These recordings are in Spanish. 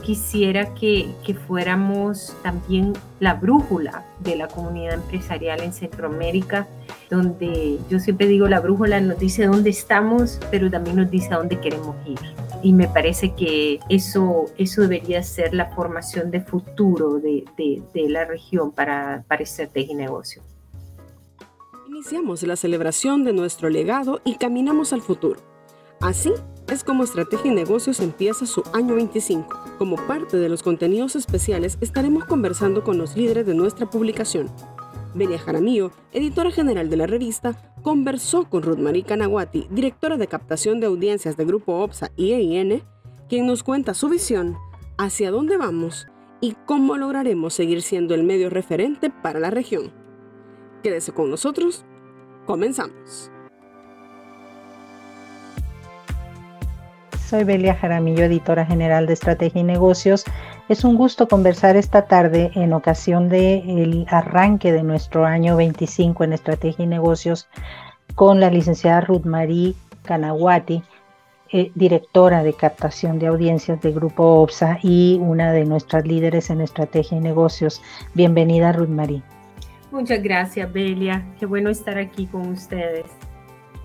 quisiera que, fuéramos también la brújula de la comunidad empresarial en Centroamérica, donde yo siempre digo, la brújula nos dice dónde estamos, pero también nos dice a dónde queremos ir. Y me parece que eso, eso debería ser la formación de futuro de, de, de la región para, para estrategia y negocio. Iniciamos la celebración de nuestro legado y caminamos al futuro. Así es como Estrategia y Negocios empieza su año 25. Como parte de los contenidos especiales estaremos conversando con los líderes de nuestra publicación. Belia Jaramillo, editora general de la revista, conversó con Ruth Marie Canaguati, directora de captación de audiencias de Grupo OPSA y EIN, quien nos cuenta su visión, hacia dónde vamos y cómo lograremos seguir siendo el medio referente para la región. Quédese con nosotros. Comenzamos. Soy Belia Jaramillo, editora general de Estrategia y Negocios. Es un gusto conversar esta tarde en ocasión del arranque de nuestro año 25 en Estrategia y Negocios con la licenciada Ruth Marie Canaguati, eh, directora de captación de audiencias del Grupo OPSA y una de nuestras líderes en Estrategia y Negocios. Bienvenida, Ruth Marie. Muchas gracias, Belia. Qué bueno estar aquí con ustedes.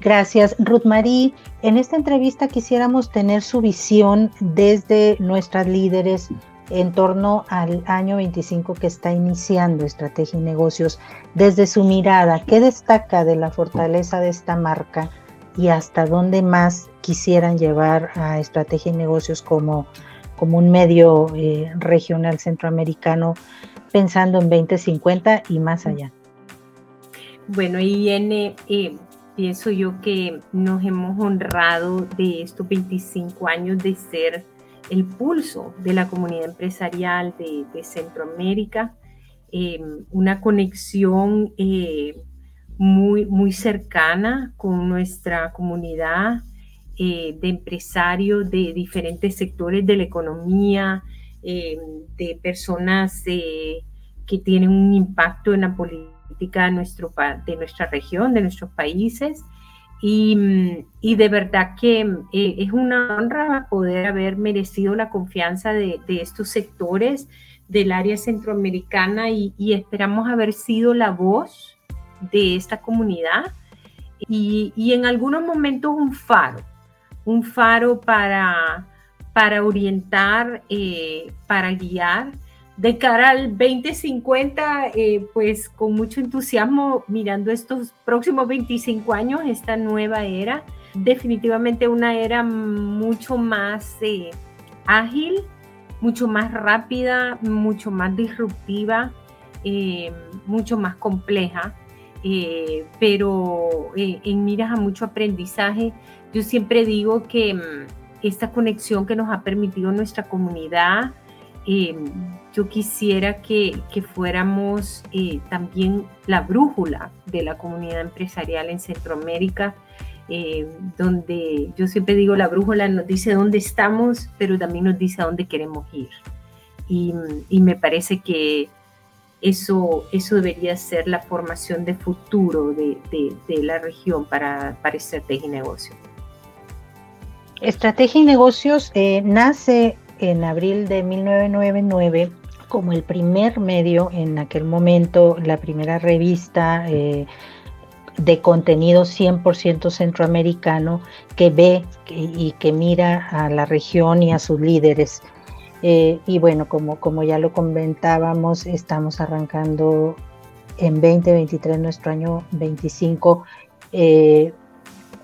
Gracias, Ruth Marie. En esta entrevista quisiéramos tener su visión desde nuestras líderes en torno al año 25 que está iniciando Estrategia y Negocios. Desde su mirada, ¿qué destaca de la fortaleza de esta marca y hasta dónde más quisieran llevar a Estrategia y Negocios como, como un medio eh, regional centroamericano pensando en 2050 y más allá. Bueno, y en, eh, pienso yo que nos hemos honrado de estos 25 años de ser el pulso de la comunidad empresarial de, Centroamérica, em, una conexión eh, muy, muy cercana con nuestra comunidad eh, de empresarios de diferentes sectores de la economía, em, de personas que tienen un impacto en la política de, nuestro, de nuestra región, de nuestros países. Y, y de verdad que eh, es una honra poder haber merecido la confianza de, de estos sectores del área centroamericana y, y, esperamos haber sido la voz de esta comunidad y, y en algunos momentos un faro, un faro para, para orientar, eh, para guiar de cara al 2050, eh, pues con mucho entusiasmo mirando estos próximos 25 años, esta nueva era, definitivamente una era mucho más eh, ágil, mucho más rápida, mucho más disruptiva, eh, mucho más compleja, pero en miras a mucho aprendizaje. Yo siempre digo que mm, esta conexión que nos ha permitido nuestra comunidad, yo quisiera que, fuéramos eh, también la brújula de la comunidad empresarial en Centroamérica, eh, donde yo siempre digo, la brújula nos dice dónde estamos, pero también nos dice a dónde queremos ir. Y, me parece que eso, eso debería ser la formación de futuro de, la región para, para estrategia y negocio. Estrategia y negocios eh, nace en abril de 1999 como el primer medio en aquel momento, la primera revista eh, de contenido 100% centroamericano que ve y que mira a la región y a sus líderes. Eh, y bueno, como, como ya lo comentábamos, estamos arrancando en 2023, nuestro año 25,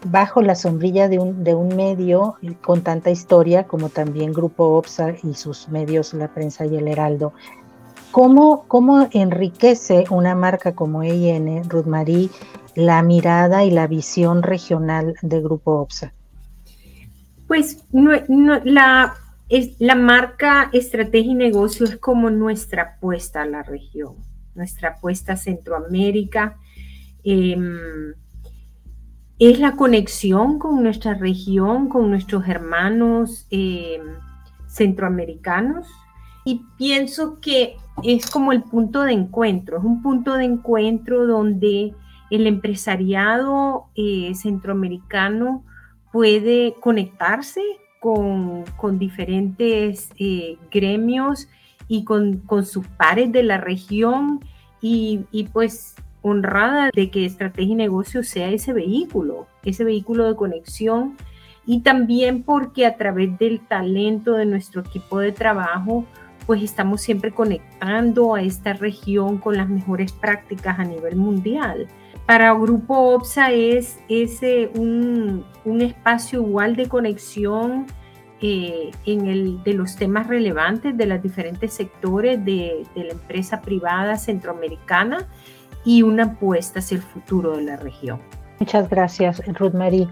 bajo la sombrilla de un, de un medio con tanta historia como también Grupo OPSA y sus medios, la prensa y el Heraldo. ¿Cómo, cómo enriquece una marca como EIN, Ruth Marie, la mirada y la visión regional de Grupo OPSA? Pues la, es, la marca Estrategia y Negocio es como nuestra apuesta a la región, nuestra apuesta a Centroamérica. Em, es la conexión con nuestra región, con nuestros hermanos eh, centroamericanos. Y pienso que es como el punto de encuentro, es un punto de encuentro donde el empresariado eh, centroamericano puede conectarse con, diferentes eh, gremios y con, sus pares de la región y pues honrada de que estrategia y negocio sea ese vehículo, ese vehículo de conexión y también porque a través del talento de nuestro equipo de trabajo, pues estamos siempre conectando a esta región con las mejores prácticas a nivel mundial. Para Grupo OPSA es ese un, espacio igual de conexión eh, en el, de los temas relevantes de los diferentes sectores de la empresa privada centroamericana y una apuesta hacia el futuro de la región. Muchas gracias, Ruth Marie.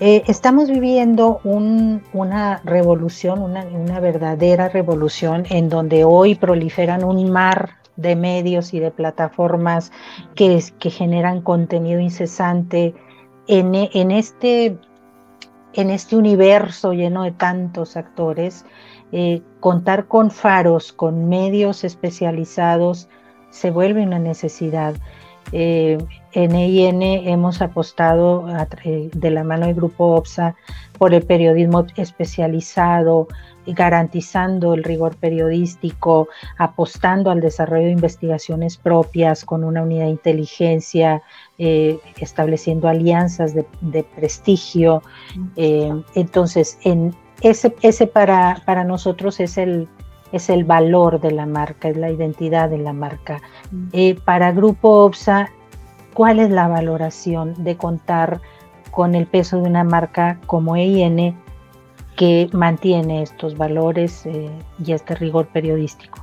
Eh, estamos viviendo una revolución, una, verdadera revolución en donde hoy proliferan un mar de medios y de plataformas que, generan contenido incesante en, este, en este universo lleno de tantos actores. Eh, contar con faros, con medios especializados, se vuelve una necesidad. Eh, en EIN hemos apostado de la mano del Grupo OPSA por el periodismo especializado, garantizando el rigor periodístico, apostando al desarrollo de investigaciones propias con una unidad de inteligencia, eh, estableciendo alianzas de, prestigio. Eh, entonces, en ese, ese para, para nosotros es el, es el valor de la marca, es la identidad de la marca. Mm. Eh, para Grupo OPSA, ¿cuál es la valoración de contar con el peso de una marca como EIN que mantiene estos valores eh, y este rigor periodístico?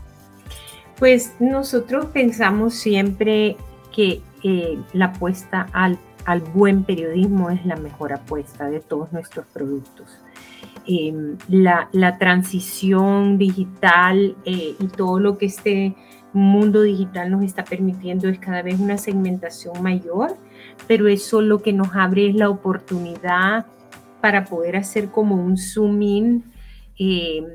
Pues nosotros pensamos siempre que eh, la apuesta al, al buen periodismo es la mejor apuesta de todos nuestros productos. Em, la, transición digital eh, y todo lo que este mundo digital nos está permitiendo es cada vez una segmentación mayor, pero eso lo que nos abre es la oportunidad para poder hacer como un zoom in em,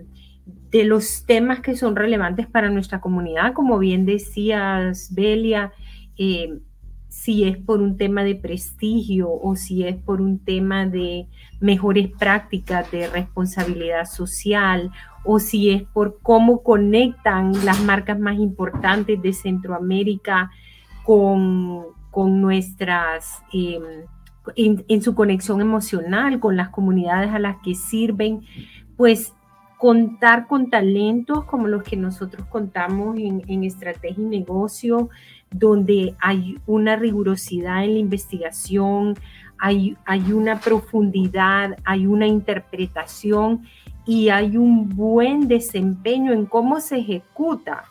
de los temas que son relevantes para nuestra comunidad, como bien decías, Belia. Em, si es por un tema de prestigio o si es por un tema de mejores prácticas de responsabilidad social o si es por cómo conectan las marcas más importantes de Centroamérica con, nuestras, em, en, su conexión emocional con las comunidades a las que sirven, pues contar con talentos como los que nosotros contamos en, en estrategia y negocio, donde hay una rigurosidad en la investigación, hay, hay una profundidad, hay una interpretación y hay un buen desempeño en cómo se ejecuta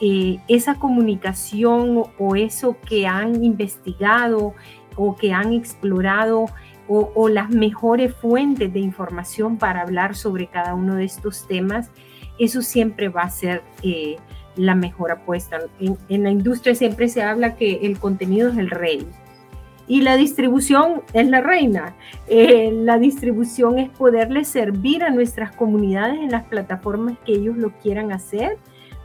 eh, esa comunicación o, eso que han investigado o que han explorado o, las mejores fuentes de información para hablar sobre cada uno de estos temas, eso siempre va a ser eh, la mejor apuesta. En, la industria siempre se habla que el contenido es el rey y la distribución es la reina. Eh, la distribución es poderle servir a nuestras comunidades en las plataformas que ellos lo quieran hacer,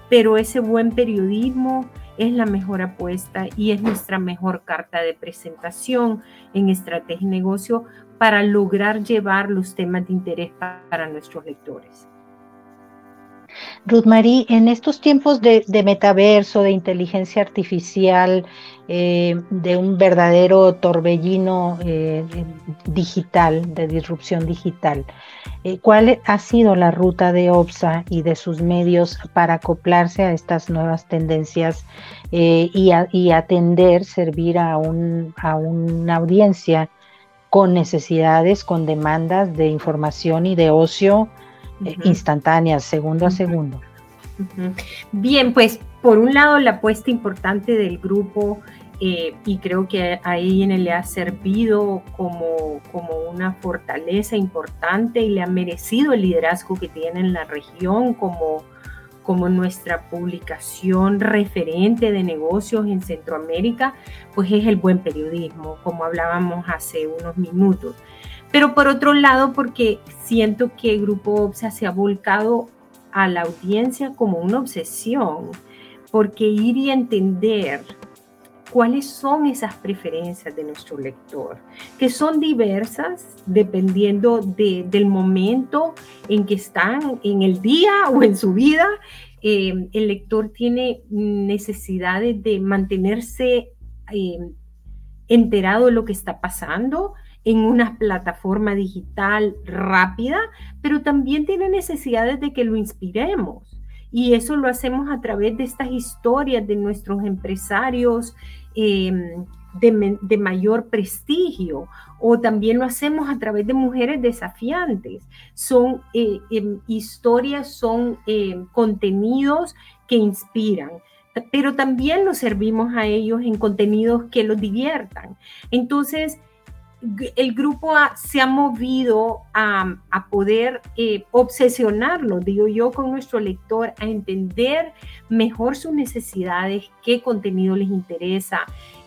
pero ese buen periodismo es la mejor apuesta y es nuestra mejor carta de presentación en estrategia y negocio para lograr llevar los temas de interés para nuestros lectores. Ruth Marie, en estos tiempos de, metaverso, de inteligencia artificial, eh, de un verdadero torbellino eh, digital, de disrupción digital, eh, ¿cuál ha sido la ruta de OPSA y de sus medios para acoplarse a estas nuevas tendencias y, atender, servir a, a una audiencia con necesidades, con demandas de información y de ocio? Instantáneas, segundo a segundo. Bien, pues por un lado la apuesta importante del grupo eh, y creo que a ella le ha servido como, como una fortaleza importante y le ha merecido el liderazgo que tiene en la región como, como nuestra publicación referente de negocios en Centroamérica, pues es el buen periodismo, como hablábamos hace unos minutos. Pero por otro lado, porque siento que el Grupo OPSA se ha volcado a la audiencia como una obsesión, porque ir y entender cuáles son esas preferencias de nuestro lector, que son diversas dependiendo del momento en que están en el día o en su vida. Eh, el lector tiene necesidades de mantenerse eh, enterado de lo que está pasando en una plataforma digital rápida, pero también tiene necesidades de que lo inspiremos. Y eso lo hacemos a través de estas historias de nuestros empresarios Em, de, mayor prestigio o también lo hacemos a través de mujeres desafiantes. Son eh, em, historias, son em, contenidos que inspiran, pero también los servimos a ellos en contenidos que los diviertan. Entonces, el grupo se ha movido a, poder eh, obsesionarlo, digo yo, con nuestro lector, a entender mejor sus necesidades, qué contenido les interesa,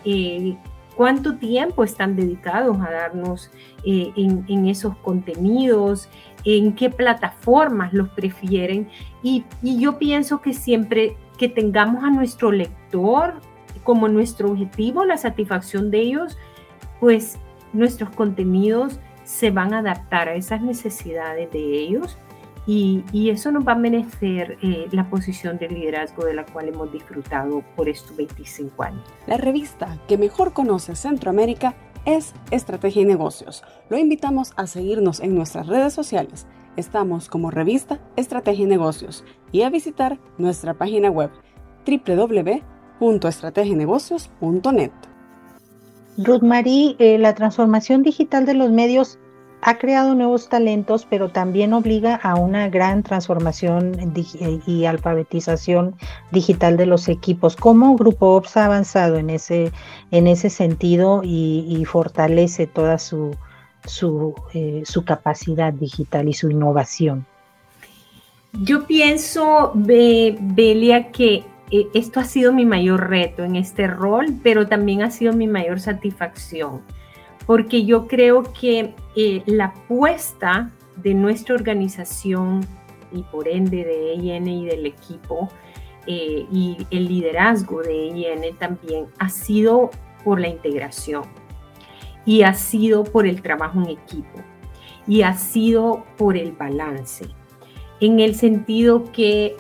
eh, cuánto tiempo están dedicados a darnos eh, en, esos contenidos, en qué plataformas los prefieren. y yo pienso que siempre que tengamos a nuestro lector como nuestro objetivo, la satisfacción de ellos, pues nuestros contenidos se van a adaptar a esas necesidades de ellos y, eso nos va a merecer eh, la posición de liderazgo de la cual hemos disfrutado por estos 25 años. La revista que mejor conoce Centroamérica es Estrategia y Negocios. Lo invitamos a seguirnos en nuestras redes sociales. Estamos como revista Estrategia y Negocios y a visitar nuestra página web www.estrategienegocios.net. Ruth Marie, eh, la transformación digital de los medios ha creado nuevos talentos, pero también obliga a una gran transformación y alfabetización digital de los equipos. ¿Cómo Grupo Ops ha avanzado en ese, en ese sentido y, fortalece toda su, eh, su, capacidad digital y su innovación? Yo pienso, Belia, que eh, esto ha sido mi mayor reto en este rol, pero también ha sido mi mayor satisfacción, porque yo creo que eh, la apuesta de nuestra organización y por ende de EIN y del equipo eh, y el liderazgo de EIN también ha sido por la integración y ha sido por el trabajo en equipo y ha sido por el balance, en el sentido que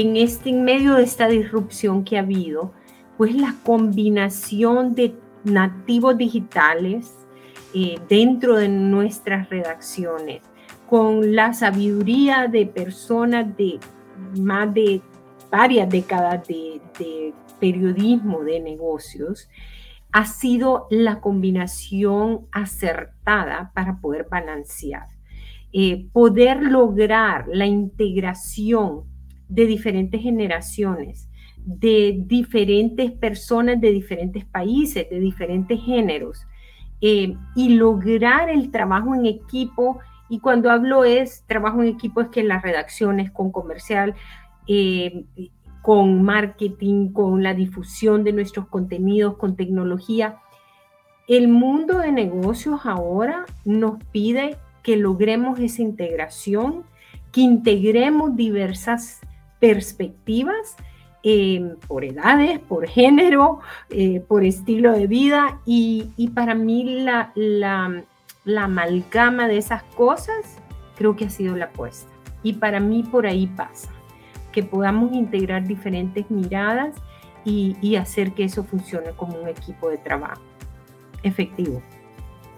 en este en medio de esta disrupción que ha habido, pues la combinación de nativos digitales eh, dentro de nuestras redacciones, con la sabiduría de personas de más de varias décadas de, periodismo de negocios, ha sido la combinación acertada para poder balancear, eh, poder lograr la integración de diferentes generaciones, de diferentes personas de diferentes países, de diferentes géneros, eh, y lograr el trabajo en equipo. Y cuando hablo es trabajo en equipo es que en las redacciones con comercial, eh, con marketing, con la difusión de nuestros contenidos, con tecnología. El mundo de negocios ahora nos pide que logremos esa integración, que integremos diversas perspectivas eh, por edades, por género, eh, por estilo de vida y, para mí la, la, la, amalgama de esas cosas creo que ha sido la apuesta. Y para mí por ahí pasa, que podamos integrar diferentes miradas y, hacer que eso funcione como un equipo de trabajo efectivo.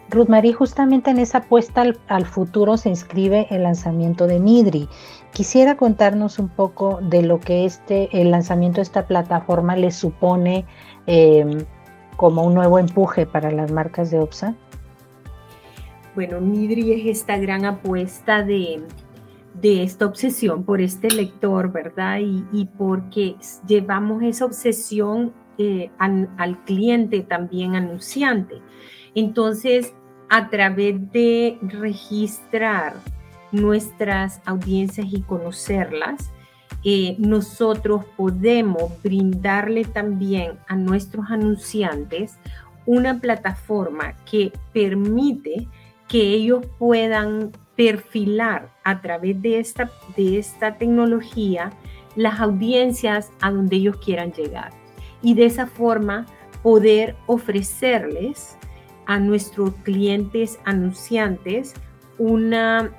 Ruth Marie, justamente en esa apuesta al, futuro se inscribe el lanzamiento de Midri. Quisiera contarnos un poco de lo que este, el lanzamiento de esta plataforma le supone em, como un nuevo empuje para las marcas de OPSA. Bueno, Midri es esta gran apuesta de, esta obsesión por este lector, ¿verdad? Y, porque llevamos esa obsesión eh, al cliente también anunciante. Entonces, a través de registrar nuestras audiencias y conocerlas, eh, nosotros podemos brindarle también a nuestros anunciantes una plataforma que permite que ellos puedan perfilar a través de esta, de esta tecnología las audiencias a donde ellos quieran llegar. Y de esa forma poder ofrecerles a nuestros clientes anunciantes una,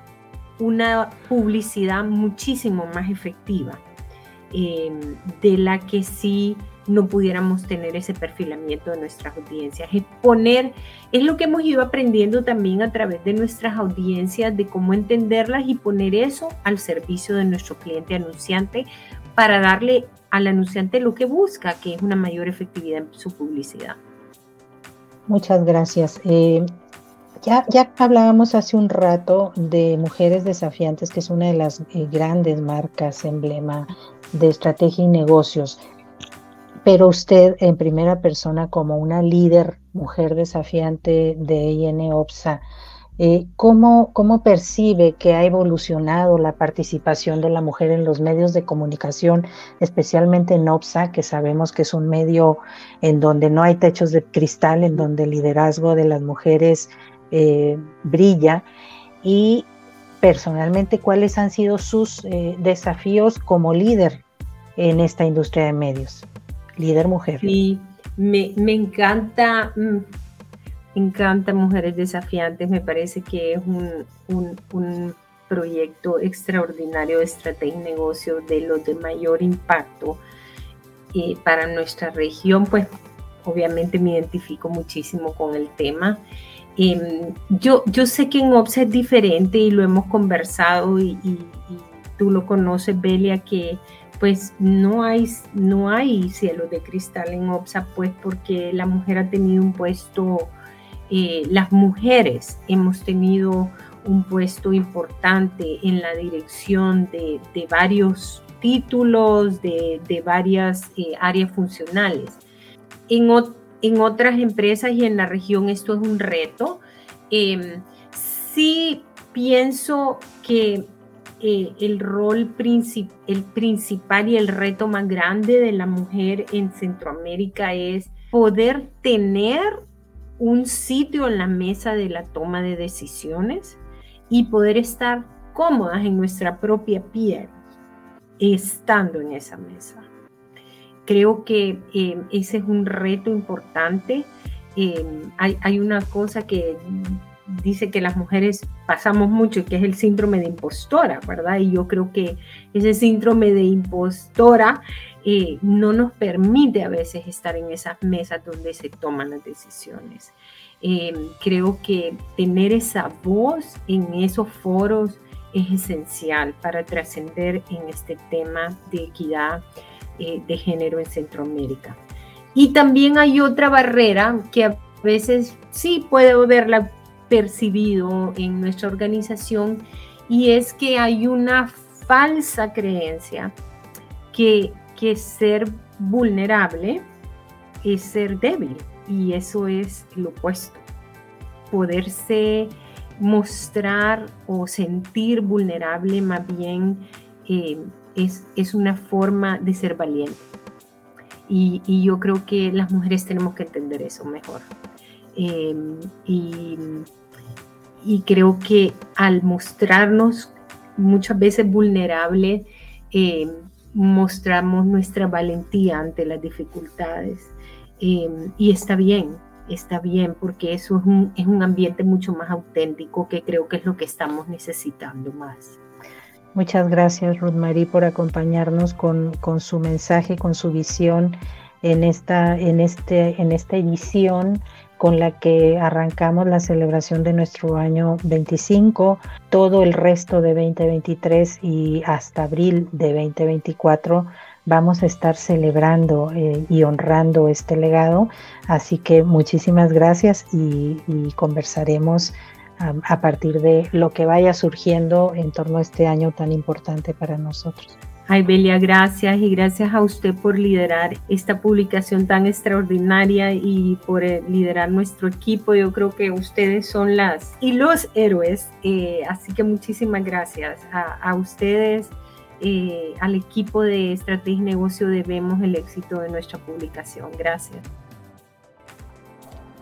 una publicidad muchísimo más efectiva eh, de la que sí no pudiéramos tener ese perfilamiento de nuestras audiencias. Es poner, es lo que hemos ido aprendiendo también a través de nuestras audiencias, de cómo entenderlas y poner eso al servicio de nuestro cliente anunciante para darle al anunciante lo que busca, que es una mayor efectividad en su publicidad. Muchas gracias. Eh, ya, ya hablábamos hace un rato de Mujeres Desafiantes, que es una de las eh, grandes marcas, emblema de estrategia y negocios. Pero usted en primera persona como una líder, mujer desafiante de IN OPSA, eh, ¿cómo, ¿cómo, percibe que ha evolucionado la participación de la mujer en los medios de comunicación, especialmente en OPSA, que sabemos que es un medio en donde no hay techos de cristal, en donde el liderazgo de las mujeres eh, brilla? Y personalmente, ¿cuáles han sido sus eh, desafíos como líder en esta industria de medios? líder mujer. Sí, me, encanta, mm, me encanta Mujeres Desafiantes, me parece que es un, proyecto extraordinario de estrategia y negocio de los de mayor impacto eh, para nuestra región, pues obviamente me identifico muchísimo con el tema. Em, yo, yo sé que en OPSA es diferente y lo hemos conversado y, tú lo conoces, Belia, que pues no hay, no hay cielo de cristal en OPSA, pues porque la mujer ha tenido un puesto, eh, las mujeres hemos tenido un puesto importante en la dirección de, varios títulos, de, varias eh, áreas funcionales. En, en, otras empresas y en la región esto es un reto. Em, sí pienso que eh, el rol el principal y el reto más grande de la mujer en Centroamérica es poder tener un sitio en la mesa de la toma de decisiones y poder estar cómodas en nuestra propia piel estando en esa mesa. Creo que eh, ese es un reto importante. Eh, hay, hay, una cosa que dice que las mujeres pasamos mucho, que es el síndrome de impostora, ¿verdad? Y yo creo que ese síndrome de impostora eh, no nos permite a veces estar en esas mesas donde se toman las decisiones. Em, creo que tener esa voz en esos foros es esencial para trascender en este tema de equidad eh, de género en Centroamérica. Y también hay otra barrera que a veces sí puedo verla percibido en nuestra organización y es que hay una falsa creencia que, que ser vulnerable es ser débil y eso es lo opuesto. Poderse mostrar o sentir vulnerable más bien eh, es, es, una forma de ser valiente. Y, y, yo creo que las mujeres tenemos que entender eso mejor. Eh, y y creo que al mostrarnos muchas veces vulnerables, eh, mostramos nuestra valentía ante las dificultades. Eh, y está bien, está bien, porque eso es un, es un ambiente mucho más auténtico que creo que es lo que estamos necesitando más. Muchas gracias, Ruth Marie, por acompañarnos con, con, su mensaje, con su visión en esta, en este, en esta edición con la que arrancamos la celebración de nuestro año 25, todo el resto de 2023 y hasta abril de 2024 vamos a estar celebrando eh, y honrando este legado. Así que muchísimas gracias y, conversaremos a partir de lo que vaya surgiendo en torno a este año tan importante para nosotros. Ay, Belia, gracias y gracias a usted por liderar esta publicación tan extraordinaria y por eh, liderar nuestro equipo. Yo creo que ustedes son las y los héroes, eh, así que muchísimas gracias a, ustedes, eh, al equipo de Estrategia y Negocio debemos el éxito de nuestra publicación. Gracias.